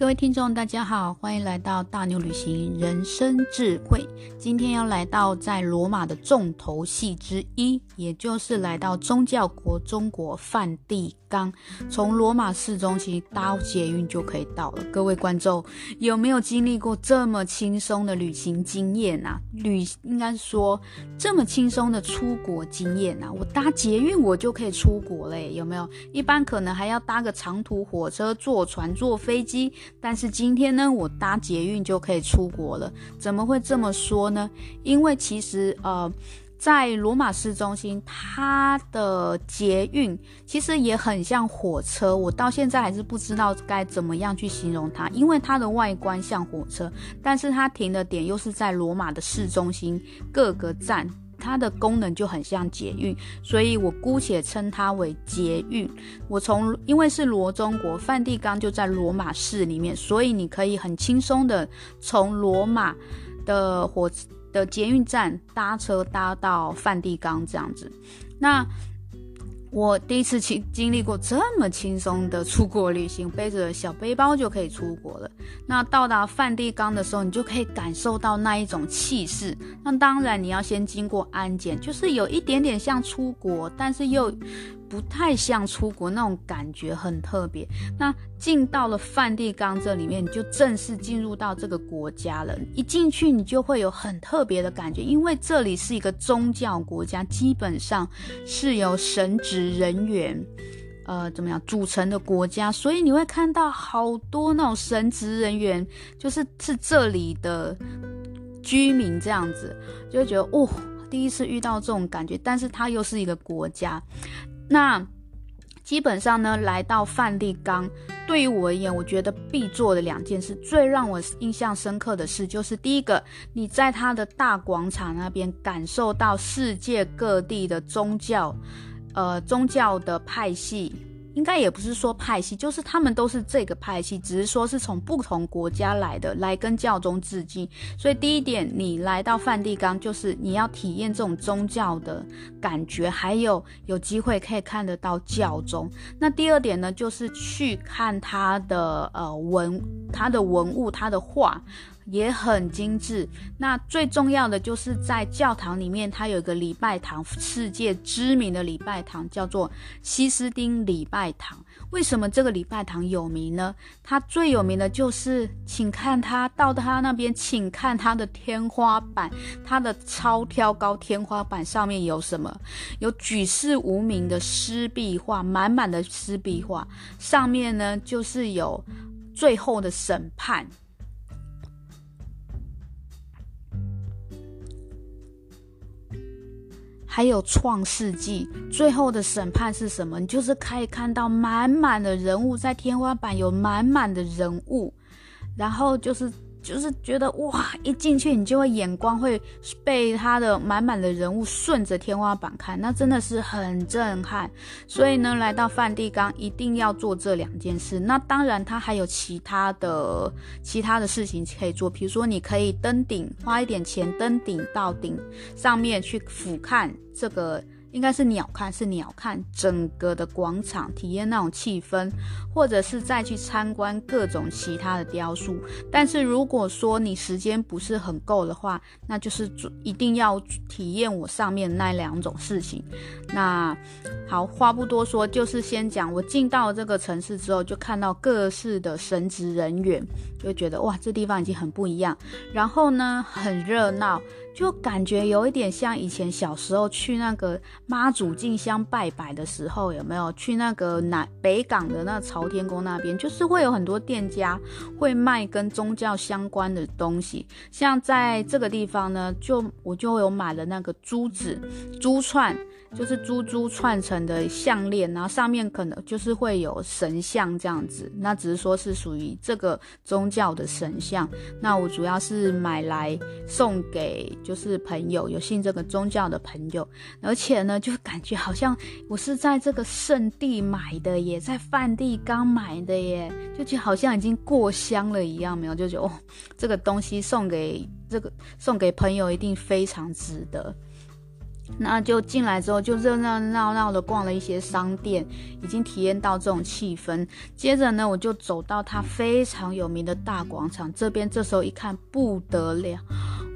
各位听众，大家好，欢迎来到大牛旅行人生智慧。今天要来到在罗马的重头戏之一，也就是来到宗教国中国梵蒂冈。从罗马市中心搭捷运就可以到了。各位观众有没有经历过这么轻松的旅行经验啊？旅应该说这么轻松的出国经验啊？我搭捷运我就可以出国嘞，有没有？一般可能还要搭个长途火车、坐船、坐飞机。但是今天呢，我搭捷运就可以出国了。怎么会这么说呢？因为其实呃，在罗马市中心，它的捷运其实也很像火车。我到现在还是不知道该怎么样去形容它，因为它的外观像火车，但是它停的点又是在罗马的市中心各个站。它的功能就很像捷运，所以我姑且称它为捷运。我从因为是罗中国，梵蒂冈就在罗马市里面，所以你可以很轻松的从罗马的火的捷运站搭车搭到梵蒂冈这样子。那我第一次经经历过这么轻松的出国旅行，背着小背包就可以出国了。那到达梵蒂冈的时候，你就可以感受到那一种气势。那当然你要先经过安检，就是有一点点像出国，但是又。不太像出国那种感觉，很特别。那进到了梵蒂冈这里面，你就正式进入到这个国家了。一进去，你就会有很特别的感觉，因为这里是一个宗教国家，基本上是由神职人员，呃，怎么样组成的国家，所以你会看到好多那种神职人员，就是是这里的居民这样子，就会觉得哦，第一次遇到这种感觉，但是它又是一个国家。那基本上呢，来到梵蒂冈，对于我而言，我觉得必做的两件事，最让我印象深刻的事，就是第一个，你在他的大广场那边感受到世界各地的宗教，呃，宗教的派系。应该也不是说派系，就是他们都是这个派系，只是说是从不同国家来的，来跟教宗致敬。所以第一点，你来到梵蒂冈，就是你要体验这种宗教的感觉，还有有机会可以看得到教宗。那第二点呢，就是去看他的呃文，他的文物，他的画。也很精致。那最重要的就是在教堂里面，它有一个礼拜堂，世界知名的礼拜堂叫做西斯丁礼拜堂。为什么这个礼拜堂有名呢？它最有名的就是，请看它到它那边，请看它的天花板，它的超挑高天花板上面有什么？有举世无名的湿壁画，满满的湿壁画，上面呢就是有最后的审判。还有创世纪最后的审判是什么？你就是可以看到满满的人物，在天花板有满满的人物，然后就是。就是觉得哇，一进去你就会眼光会被他的满满的人物顺着天花板看，那真的是很震撼。所以呢，来到梵蒂冈一定要做这两件事。那当然，它还有其他的其他的事情可以做，比如说你可以登顶，花一点钱登顶到顶上面去俯瞰这个。应该是鸟瞰，是鸟瞰整个的广场，体验那种气氛，或者是再去参观各种其他的雕塑。但是如果说你时间不是很够的话，那就是一定要体验我上面那两种事情。那好，话不多说，就是先讲我进到这个城市之后，就看到各式的神职人员，就觉得哇，这地方已经很不一样。然后呢，很热闹。就感觉有一点像以前小时候去那个妈祖进香拜拜的时候，有没有去那个南北港的那朝天宫那边？就是会有很多店家会卖跟宗教相关的东西。像在这个地方呢，就我就有买了那个珠子、珠串。就是珠珠串成的项链，然后上面可能就是会有神像这样子，那只是说是属于这个宗教的神像。那我主要是买来送给就是朋友，有信这个宗教的朋友，而且呢，就感觉好像我是在这个圣地买的耶，在梵蒂冈买的耶，就觉得好像已经过香了一样，没有？就觉得哦，这个东西送给这个送给朋友一定非常值得。那就进来之后就热热闹闹的逛了一些商店，已经体验到这种气氛。接着呢，我就走到它非常有名的大广场这边，这时候一看不得了，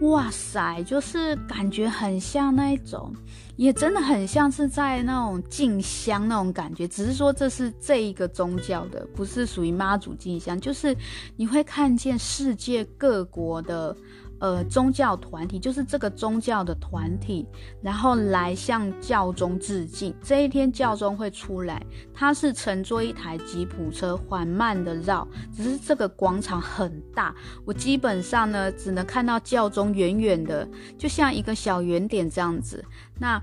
哇塞，就是感觉很像那一种，也真的很像是在那种进香那种感觉，只是说这是这一个宗教的，不是属于妈祖进香，就是你会看见世界各国的。呃，宗教团体就是这个宗教的团体，然后来向教宗致敬。这一天教宗会出来，他是乘坐一台吉普车缓慢的绕，只是这个广场很大，我基本上呢只能看到教宗远远的，就像一个小圆点这样子。那。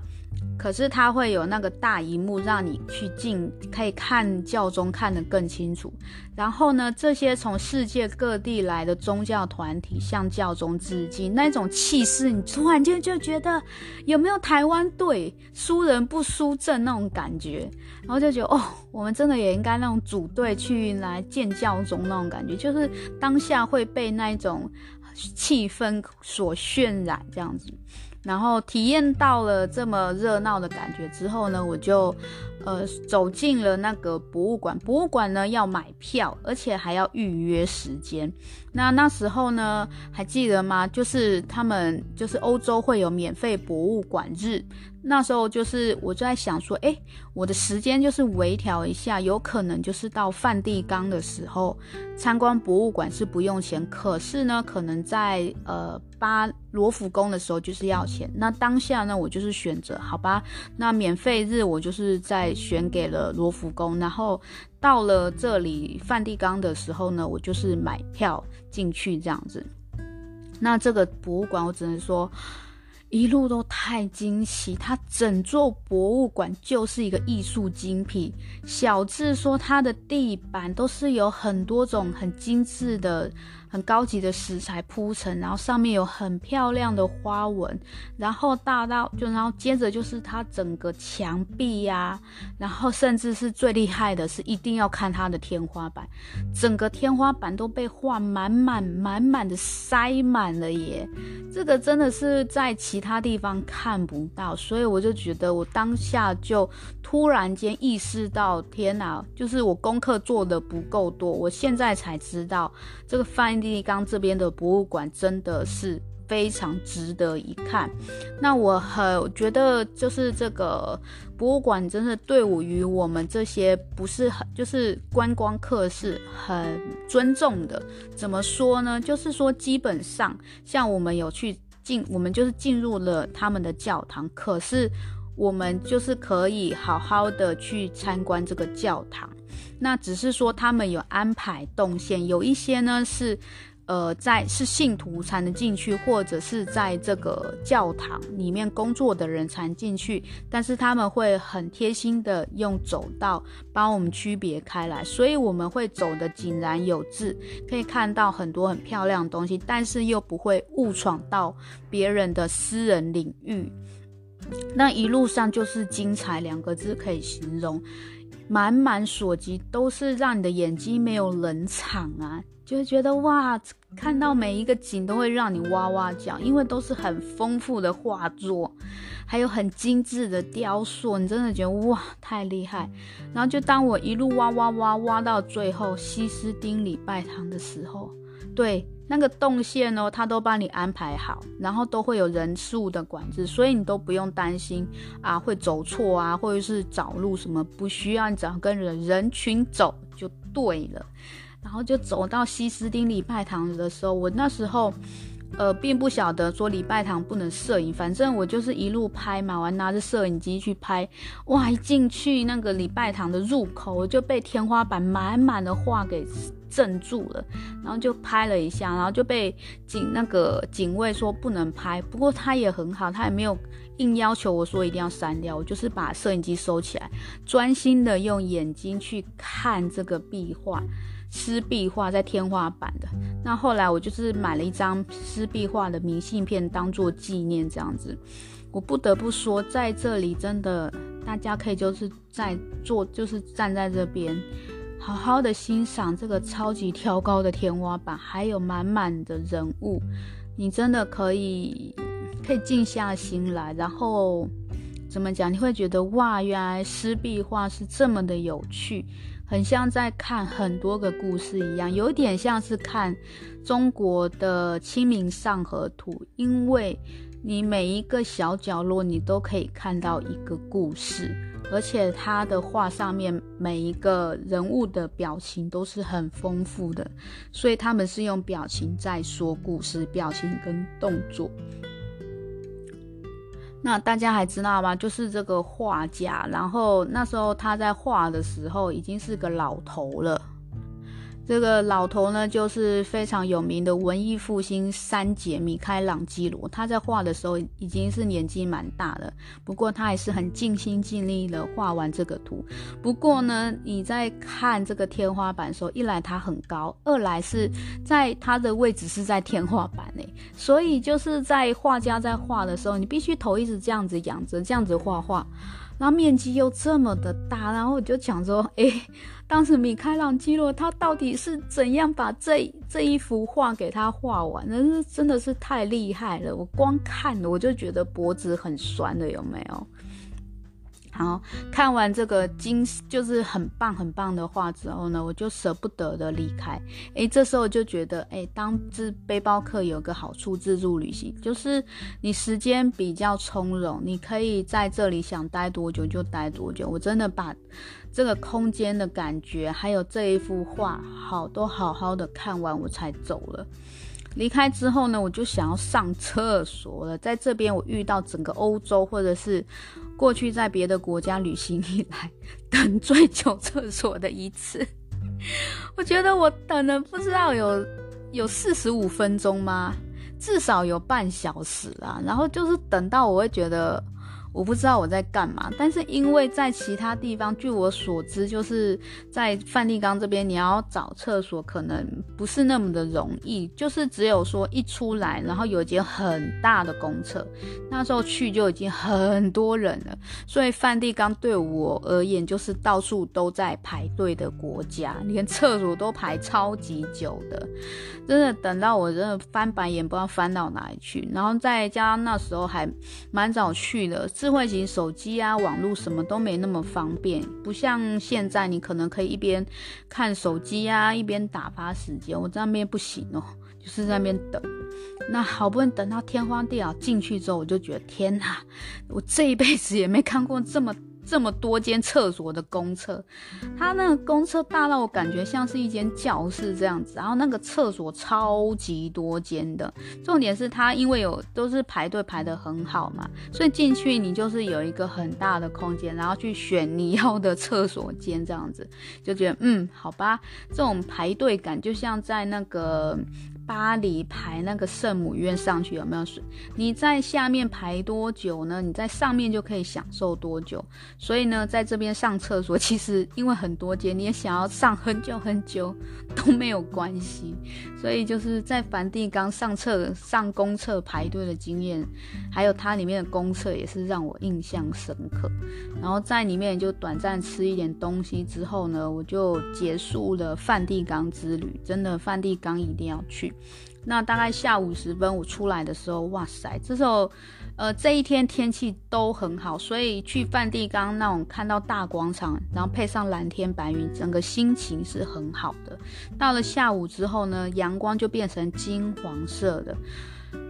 可是它会有那个大荧幕，让你去进，可以看教宗看得更清楚。然后呢，这些从世界各地来的宗教团体向教宗致敬，那种气势，你突然间就觉得有没有台湾队输人不输阵那种感觉，然后就觉得哦，我们真的也应该那种组队去来见教宗那种感觉，就是当下会被那种气氛所渲染这样子。然后体验到了这么热闹的感觉之后呢，我就，呃，走进了那个博物馆。博物馆呢要买票，而且还要预约时间。那那时候呢，还记得吗？就是他们就是欧洲会有免费博物馆日。那时候就是我就在想说，哎，我的时间就是微调一下，有可能就是到梵蒂冈的时候参观博物馆是不用钱，可是呢，可能在呃巴罗浮宫的时候就是要钱。那当下呢，我就是选择好吧，那免费日我就是在选给了罗浮宫，然后到了这里梵蒂冈的时候呢，我就是买票进去这样子。那这个博物馆我只能说。一路都太惊喜，它整座博物馆就是一个艺术精品。小智说，它的地板都是有很多种很精致的。很高级的石材铺成，然后上面有很漂亮的花纹，然后大到就然后接着就是它整个墙壁呀、然后甚至是最厉害的是一定要看它的天花板，整个天花板都被画满满满满的塞满了耶，这个真的是在其他地方看不到，所以我就觉得我当下就突然间意识到，天哪，就是我功课做得不够多，我现在才知道这个。梵蒂冈这边的博物馆真的是非常值得一看。那我很觉得，就是这个博物馆真的对我与我们这些不是很就是观光客是很尊重的。怎么说呢？就是说，基本上像我们有去进，我们就是进入了他们的教堂，可是我们就是可以好好的去参观这个教堂。那只是说他们有安排动线，有一些呢是，呃，在是信徒才能进去，或者是在这个教堂里面工作的人才能进去。但是他们会很贴心的用走道帮我们区别开来，所以我们会走得井然有序，可以看到很多很漂亮的东西，但是又不会误闯到别人的私人领域。那一路上就是精彩两个字可以形容。满满所及，都是让你的眼睛没有冷场啊，就会觉得哇，看到每一个景都会让你哇哇叫，因为都是很丰富的画作，还有很精致的雕塑，你真的觉得哇，太厉害。然后就当我一路挖挖挖挖到最后西斯丁礼拜堂的时候，对。那个动线哦，他都帮你安排好，然后都会有人数的管制，所以你都不用担心啊会走错啊，或者是找路什么，不需要，你只要跟着人群走就对了。然后就走到西斯丁礼拜堂的时候，我那时候。呃，并不晓得说礼拜堂不能摄影，反正我就是一路拍嘛，我还拿着摄影机去拍。哇，一进去那个礼拜堂的入口，我就被天花板满满的画给镇住了，然后就拍了一下，然后就被警那个警卫说不能拍。不过他也很好，他也没有硬要求我说一定要删掉，我就是把摄影机收起来，专心的用眼睛去看这个壁画。湿壁画在天花板的，那后来我就是买了一张湿壁画的明信片当做纪念，这样子。我不得不说，在这里真的大家可以就是在坐，就是站在这边，好好的欣赏这个超级挑高的天花板，还有满满的人物，你真的可以可以静下心来，然后怎么讲？你会觉得哇，原来湿壁画是这么的有趣，很像在看很多个故事一样，有点像是看中国的《清明上河图》，因为你每一个小角落你都可以看到一个故事。而且他的画上面每一个人物的表情都是很丰富的，所以他们是用表情在说故事，表情跟动作。那大家还知道吗？就是这个画家，然后那时候他在画的时候已经是个老头了。这个老头呢，就是非常有名的文艺复兴三杰米开朗基罗。他在画的时候已经是年纪蛮大了，不过他还是很尽心尽力的画完这个图。不过呢，你在看这个天花板的时候，一来它很高，二来是在它的位置是在天花板内，所以就是在画家在画的时候，你必须头一直这样子仰着，这样子画画。然后面积又这么的大，然后我就想说，诶，当时米开朗基罗他到底是怎样把这这一幅画给他画完？的是真的是太厉害了，我光看我就觉得脖子很酸的，有没有？好，看完这个精就是很棒很棒的画之后呢，我就舍不得的离开。诶，这时候就觉得，诶，当自背包客有个好处，自助旅行就是你时间比较从容，你可以在这里想待多久就待多久。我真的把这个空间的感觉，还有这一幅画，好都好好的看完，我才走了。离开之后呢，我就想要上厕所了。在这边，我遇到整个欧洲，或者是过去在别的国家旅行以来等最久厕所的一次。我觉得我等了不知道有有四十五分钟吗？至少有半小时啦。然后就是等到我会觉得。我不知道我在干嘛，但是因为在其他地方，据我所知，就是在梵蒂冈这边，你要找厕所可能不是那么的容易，就是只有说一出来，然后有一间很大的公厕，那时候去就已经很多人了，所以梵蒂冈对我而言就是到处都在排队的国家，连厕所都排超级久的，真的等到我真的翻白眼，不知道翻到哪里去，然后再加上那时候还蛮早去的。智慧型手机啊，网络什么都没那么方便，不像现在，你可能可以一边看手机啊，一边打发时间。我在那边不行哦，就是在那边等。那好不容易等到天荒地老进去之后，我就觉得天哪，我这一辈子也没看过这么。这么多间厕所的公厕，它那个公厕大到我感觉像是一间教室这样子，然后那个厕所超级多间的，重点是它因为有都是排队排得很好嘛，所以进去你就是有一个很大的空间，然后去选你要的厕所间这样子，就觉得嗯，好吧，这种排队感就像在那个。巴黎排那个圣母院上去有没有水？你在下面排多久呢？你在上面就可以享受多久。所以呢，在这边上厕所，其实因为很多间，你也想要上很久很久都没有关系。所以就是在梵蒂冈上厕上公厕排队的经验，还有它里面的公厕也是让我印象深刻。然后在里面就短暂吃一点东西之后呢，我就结束了梵蒂冈之旅。真的，梵蒂冈一定要去。那大概下午时分，我出来的时候，哇塞，这时候，呃，这一天天气都很好，所以去梵蒂冈那种看到大广场，然后配上蓝天白云，整个心情是很好的。到了下午之后呢，阳光就变成金黄色的，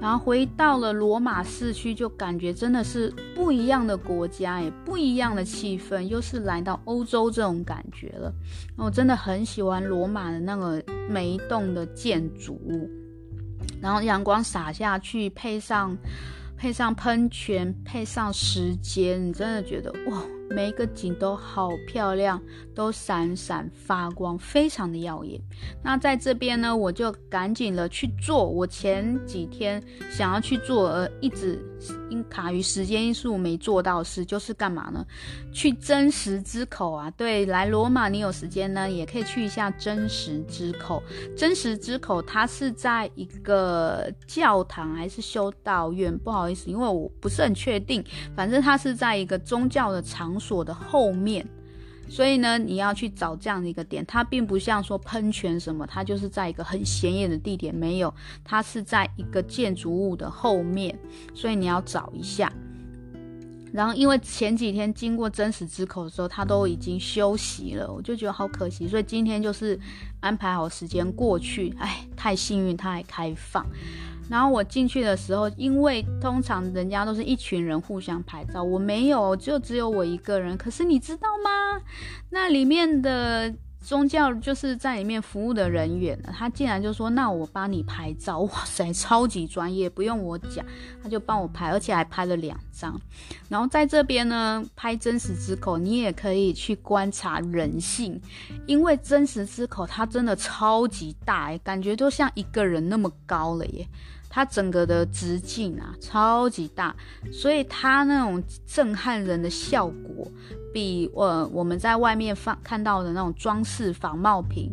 然后回到了罗马市区，就感觉真的是不一样的国家，也不一样的气氛，又是来到欧洲这种感觉了。我真的很喜欢罗马的那个每一栋的建筑物。然后阳光洒下去，配上配上喷泉，配上时间，你真的觉得哇！每一个景都好漂亮，都闪闪发光，非常的耀眼。那在这边呢，我就赶紧了去做我前几天想要去做而一直因卡于时间因素没做到事，就是干嘛呢？去真实之口啊！对，来罗马你有时间呢，也可以去一下真实之口。真实之口它是在一个教堂还是修道院？不好意思，因为我不是很确定。反正它是在一个宗教的场锁。的后面，所以呢，你要去找这样的一个点，它并不像说喷泉什么，它就是在一个很显眼的地点，没有，它是在一个建筑物的后面，所以你要找一下。然后因为前几天经过真实之口的时候，它都已经休息了，我就觉得好可惜，所以今天就是安排好时间过去，哎，太幸运，它还开放。然后我进去的时候，因为通常人家都是一群人互相拍照，我没有，就只有我一个人。可是你知道吗？那里面的宗教就是在里面服务的人员，他竟然就说：“那我帮你拍照。”哇塞，超级专业，不用我讲，他就帮我拍，而且还拍了两张。然后在这边呢，拍真实之口，你也可以去观察人性，因为真实之口它真的超级大，欸，感觉都像一个人那么高了耶。它整个的直径啊，超级大，所以它那种震撼人的效果，比呃我们在外面放看到的那种装饰仿冒品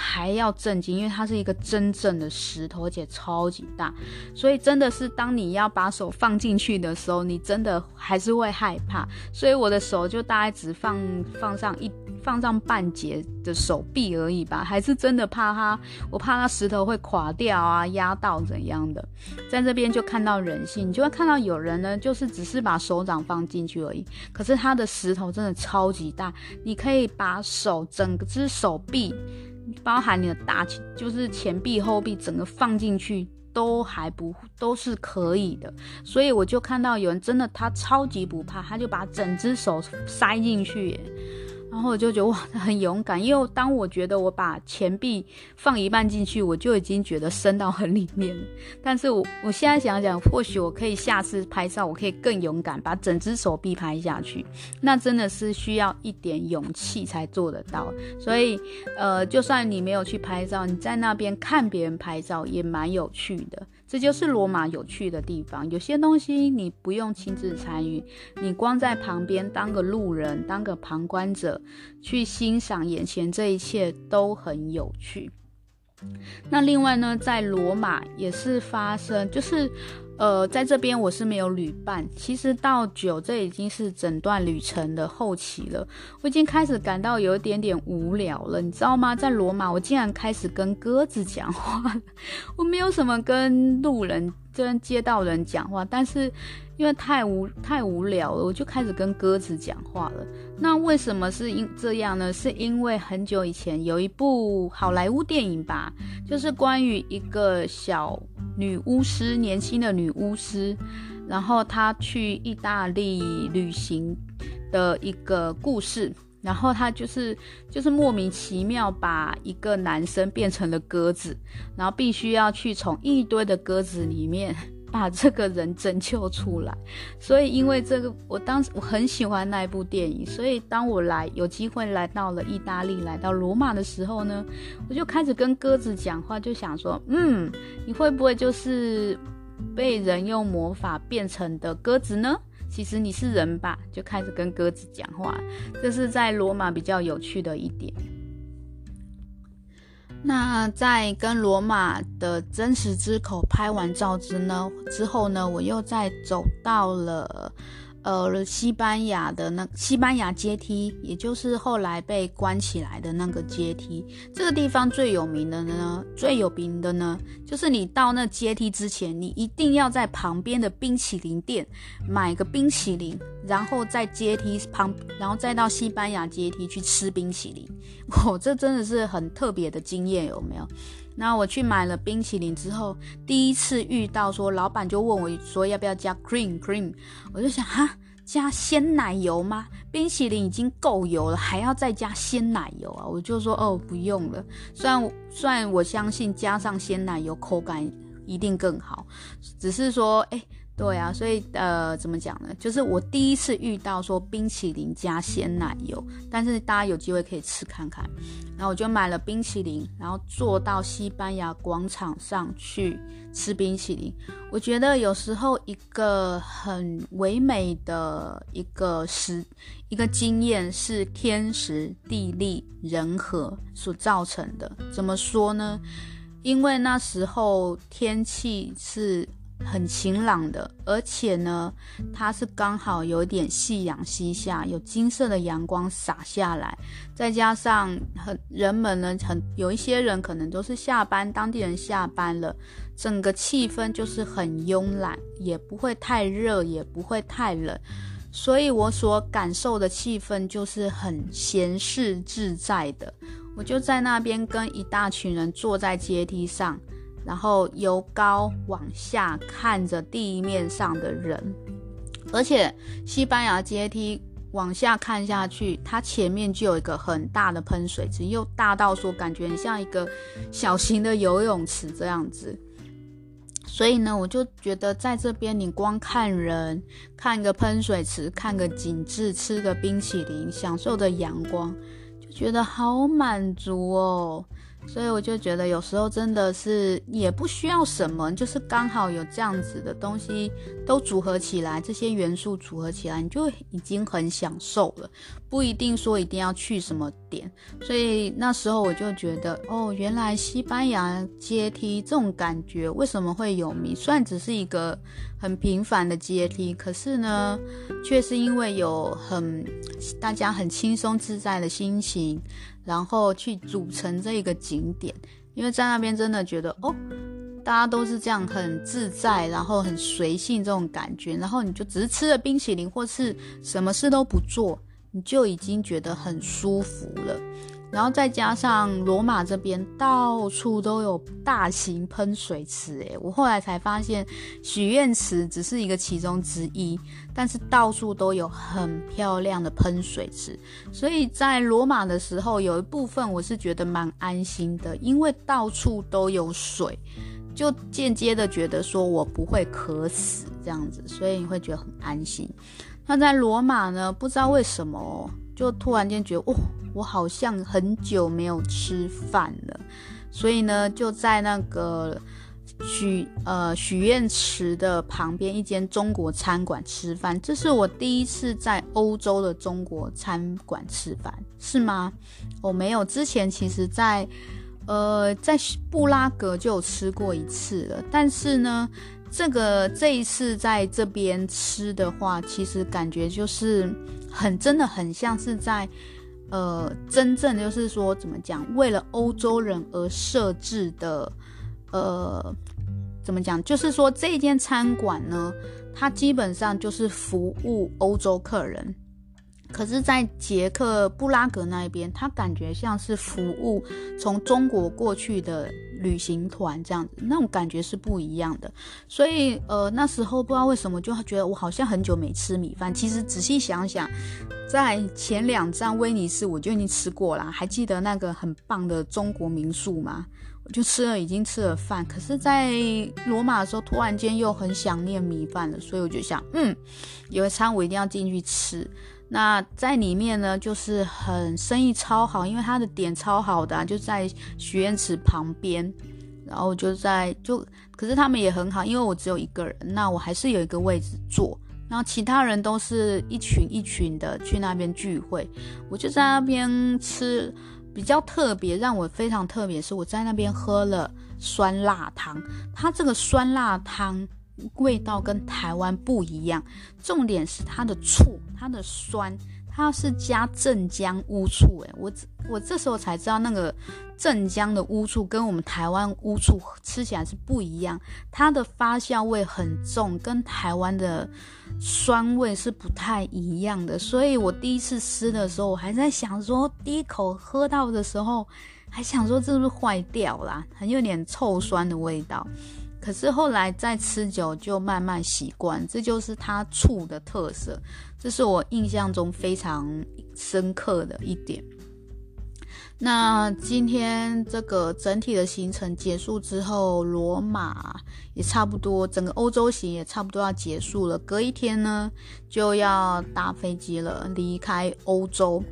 还要震惊，因为它是一个真正的石头，而且超级大，所以真的是当你要把手放进去的时候，你真的还是会害怕。所以我的手就大概只放放上一放上半截的手臂而已吧，还是真的怕它，我怕它石头会垮掉啊，压到怎样的。在这边就看到人性，你就会看到有人呢，就是只是把手掌放进去而已，可是他的石头真的超级大，你可以把手整个只手臂。包含你的大，就是前臂后臂，整个放进去都还不都是可以的，所以我就看到有人真的他超级不怕，他就把整只手塞进去。然后我就觉得哇，他很勇敢。因为当我觉得我把前臂放一半进去，我就已经觉得伸到很里面。但是我我现在想想，或许我可以下次拍照，我可以更勇敢，把整只手臂拍下去。那真的是需要一点勇气才做得到。所以，呃，就算你没有去拍照，你在那边看别人拍照也蛮有趣的。这就是罗马有趣的地方，有些东西你不用亲自参与，你光在旁边当个路人，当个旁观者，去欣赏眼前这一切都很有趣。那另外呢，在罗马也是发生，就是。呃，在这边我是没有旅伴。其实到九，这已经是整段旅程的后期了。我已经开始感到有一点点无聊了，你知道吗？在罗马，我竟然开始跟鸽子讲话。我没有什么跟路人、跟街道人讲话，但是。因为太无太无聊了，我就开始跟鸽子讲话了。那为什么是因这样呢？是因为很久以前有一部好莱坞电影吧，就是关于一个小女巫师，年轻的女巫师，然后她去意大利旅行的一个故事。然后她就是就是莫名其妙把一个男生变成了鸽子，然后必须要去从一堆的鸽子里面。把这个人拯救出来，所以因为这个，我当时我很喜欢那一部电影，所以当我来有机会来到了意大利，来到罗马的时候呢，我就开始跟鸽子讲话，就想说，嗯，你会不会就是被人用魔法变成的鸽子呢？其实你是人吧？就开始跟鸽子讲话，这是在罗马比较有趣的一点。那在跟罗马的真实之口拍完照之呢之后呢，我又再走到了。呃，西班牙的那西班牙阶梯，也就是后来被关起来的那个阶梯，这个地方最有名的呢，最有名的呢，就是你到那阶梯之前，你一定要在旁边的冰淇淋店买个冰淇淋，然后在阶梯旁，然后再到西班牙阶梯去吃冰淇淋。哦，这真的是很特别的经验，有没有？那我去买了冰淇淋之后，第一次遇到说，老板就问我说要不要加 cream cream，我就想哈，加鲜奶油吗？冰淇淋已经够油了，还要再加鲜奶油啊？我就说哦，不用了。虽然虽然我相信加上鲜奶油口感一定更好，只是说哎。对啊，所以呃，怎么讲呢？就是我第一次遇到说冰淇淋加鲜奶油，但是大家有机会可以吃看看。然后我就买了冰淇淋，然后坐到西班牙广场上去吃冰淇淋。我觉得有时候一个很唯美的一个时一个经验是天时地利人和所造成的。怎么说呢？因为那时候天气是。很晴朗的，而且呢，它是刚好有点夕阳西下，有金色的阳光洒下来，再加上很人们呢，很有一些人可能都是下班，当地人下班了，整个气氛就是很慵懒，也不会太热，也不会太冷，所以我所感受的气氛就是很闲适自在的。我就在那边跟一大群人坐在阶梯上。然后由高往下看着地面上的人，而且西班牙阶梯往下看下去，它前面就有一个很大的喷水池，又大到说感觉很像一个小型的游泳池这样子。所以呢，我就觉得在这边你光看人，看个喷水池，看个景致，吃个冰淇淋，享受着阳光，就觉得好满足哦。所以我就觉得有时候真的是也不需要什么，就是刚好有这样子的东西都组合起来，这些元素组合起来，你就已经很享受了，不一定说一定要去什么点。所以那时候我就觉得，哦，原来西班牙阶梯这种感觉为什么会有名？虽然只是一个很平凡的阶梯，可是呢，却是因为有很大家很轻松自在的心情。然后去组成这一个景点，因为在那边真的觉得哦，大家都是这样很自在，然后很随性这种感觉，然后你就只是吃了冰淇淋或是什么事都不做，你就已经觉得很舒服了。然后再加上罗马这边到处都有大型喷水池，诶，我后来才发现许愿池只是一个其中之一，但是到处都有很漂亮的喷水池。所以在罗马的时候，有一部分我是觉得蛮安心的，因为到处都有水，就间接的觉得说我不会渴死这样子，所以你会觉得很安心。那在罗马呢，不知道为什么，就突然间觉得哦。我好像很久没有吃饭了，所以呢，就在那个许呃许愿池的旁边一间中国餐馆吃饭。这是我第一次在欧洲的中国餐馆吃饭，是吗？我没有，之前其实在呃在布拉格就有吃过一次了，但是呢，这个这一次在这边吃的话，其实感觉就是很真的很像是在。呃，真正就是说，怎么讲？为了欧洲人而设置的，呃，怎么讲？就是说，这间餐馆呢，它基本上就是服务欧洲客人。可是，在捷克布拉格那边，它感觉像是服务从中国过去的旅行团这样子，那种感觉是不一样的。所以，呃，那时候不知道为什么就觉得我好像很久没吃米饭。其实仔细想想，在前两站威尼斯我就已经吃过了，还记得那个很棒的中国民宿吗？我就吃了，已经吃了饭。可是，在罗马的时候，突然间又很想念米饭了，所以我就想，嗯，有一餐我一定要进去吃。那在里面呢，就是很生意超好，因为它的点超好的，就在许愿池旁边，然后就在就，可是他们也很好，因为我只有一个人，那我还是有一个位置坐，然后其他人都是一群一群的去那边聚会，我就在那边吃，比较特别，让我非常特别是我在那边喝了酸辣汤，它这个酸辣汤。味道跟台湾不一样，重点是它的醋，它的酸，它是加镇江乌醋。诶，我我这时候才知道，那个镇江的乌醋跟我们台湾乌醋吃起来是不一样，它的发酵味很重，跟台湾的酸味是不太一样的。所以我第一次吃的时候，我还在想说，第一口喝到的时候，还想说这是不是坏掉啦，很有点臭酸的味道。可是后来再吃久，就慢慢习惯，这就是它醋的特色，这是我印象中非常深刻的一点。那今天这个整体的行程结束之后，罗马也差不多，整个欧洲行也差不多要结束了。隔一天呢，就要搭飞机了，离开欧洲。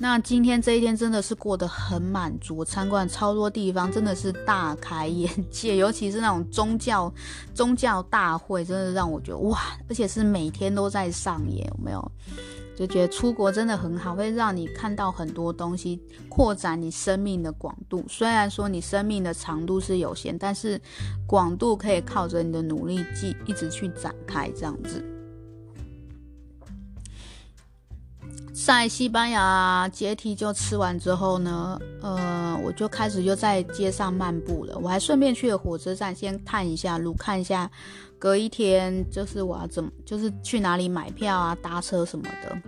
那今天这一天真的是过得很满足，参观超多地方，真的是大开眼界。尤其是那种宗教宗教大会，真的让我觉得哇！而且是每天都在上演，有没有？就觉得出国真的很好，会让你看到很多东西，扩展你生命的广度。虽然说你生命的长度是有限，但是广度可以靠着你的努力继一直去展开，这样子。在西班牙阶梯就吃完之后呢，呃，我就开始就在街上漫步了。我还顺便去了火车站，先探一下路，看一下隔一天就是我要怎么，就是去哪里买票啊、搭车什么的。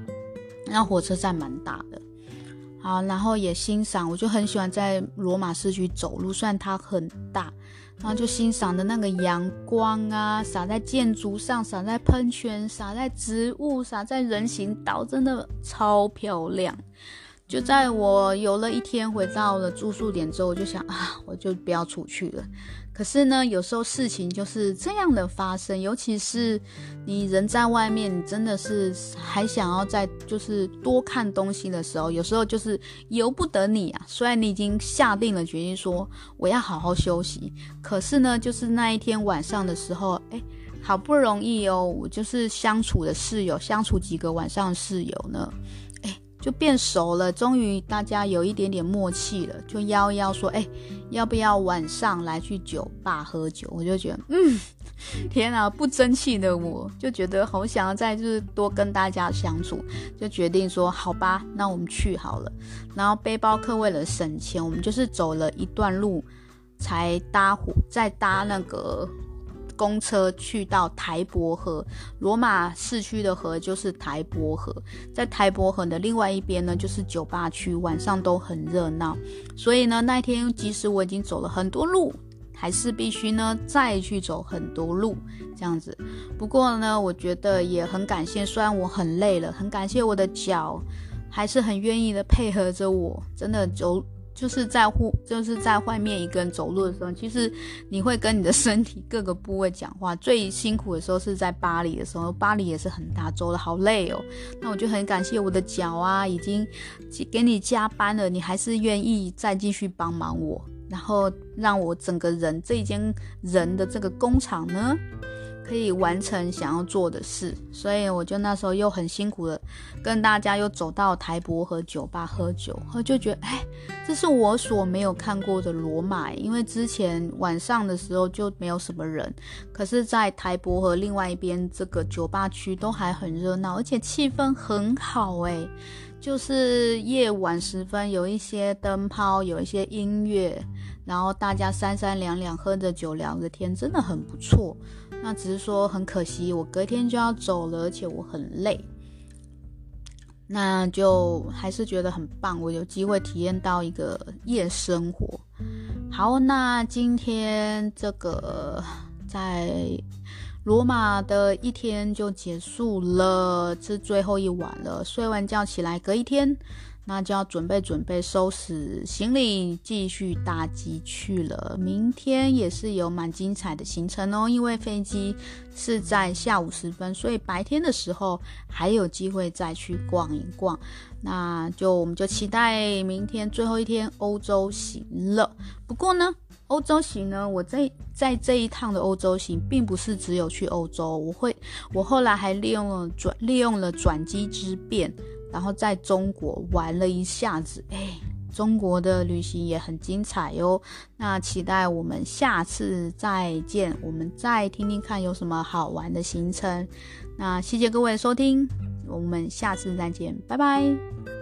那火车站蛮大的，好，然后也欣赏，我就很喜欢在罗马市区走路，虽然它很大。然后就欣赏的那个阳光啊，洒在建筑上，洒在喷泉，洒在植物，洒在人行道，真的超漂亮。就在我游了一天，回到了住宿点之后，我就想啊，我就不要出去了。可是呢，有时候事情就是这样的发生，尤其是你人在外面，你真的是还想要再就是多看东西的时候，有时候就是由不得你啊。虽然你已经下定了决心说我要好好休息，可是呢，就是那一天晚上的时候，哎，好不容易哦，我就是相处的室友，相处几个晚上室友呢。就变熟了，终于大家有一点点默契了，就邀邀说，哎，要不要晚上来去酒吧喝酒？我就觉得，嗯，天啊，不争气的我就觉得好想要再就是多跟大家相处，就决定说，好吧，那我们去好了。然后背包客为了省钱，我们就是走了一段路才搭火，再搭那个。公车去到台伯河，罗马市区的河就是台伯河，在台伯河的另外一边呢，就是酒吧区，晚上都很热闹。所以呢，那天即使我已经走了很多路，还是必须呢再去走很多路这样子。不过呢，我觉得也很感谢，虽然我很累了，很感谢我的脚还是很愿意的配合着我，真的走。就是在户，就是在外面一个人走路的时候，其实你会跟你的身体各个部位讲话。最辛苦的时候是在巴黎的时候，巴黎也是很大，走得好累哦。那我就很感谢我的脚啊，已经给你加班了，你还是愿意再继续帮忙我，然后让我整个人这一间人的这个工厂呢，可以完成想要做的事，所以我就那时候又很辛苦的跟大家又走到台博和酒吧喝酒，我就觉得哎，这是我所没有看过的罗马，因为之前晚上的时候就没有什么人，可是，在台博和另外一边这个酒吧区都还很热闹，而且气氛很好哎，就是夜晚时分有一些灯泡，有一些音乐，然后大家三三两两喝着酒聊着天，真的很不错。那只是说很可惜，我隔天就要走了，而且我很累。那就还是觉得很棒，我有机会体验到一个夜生活。好，那今天这个在罗马的一天就结束了，是最后一晚了。睡完觉起来，隔一天。那就要准备准备收拾行李，继续搭机去了。明天也是有蛮精彩的行程哦，因为飞机是在下午时分，所以白天的时候还有机会再去逛一逛。那就我们就期待明天最后一天欧洲行了。不过呢，欧洲行呢，我在在这一趟的欧洲行，并不是只有去欧洲，我会我后来还利用了转利用了转机之便。然后在中国玩了一下子，哎，中国的旅行也很精彩哟。那期待我们下次再见，我们再听听看有什么好玩的行程。那谢谢各位收听，我们下次再见，拜拜。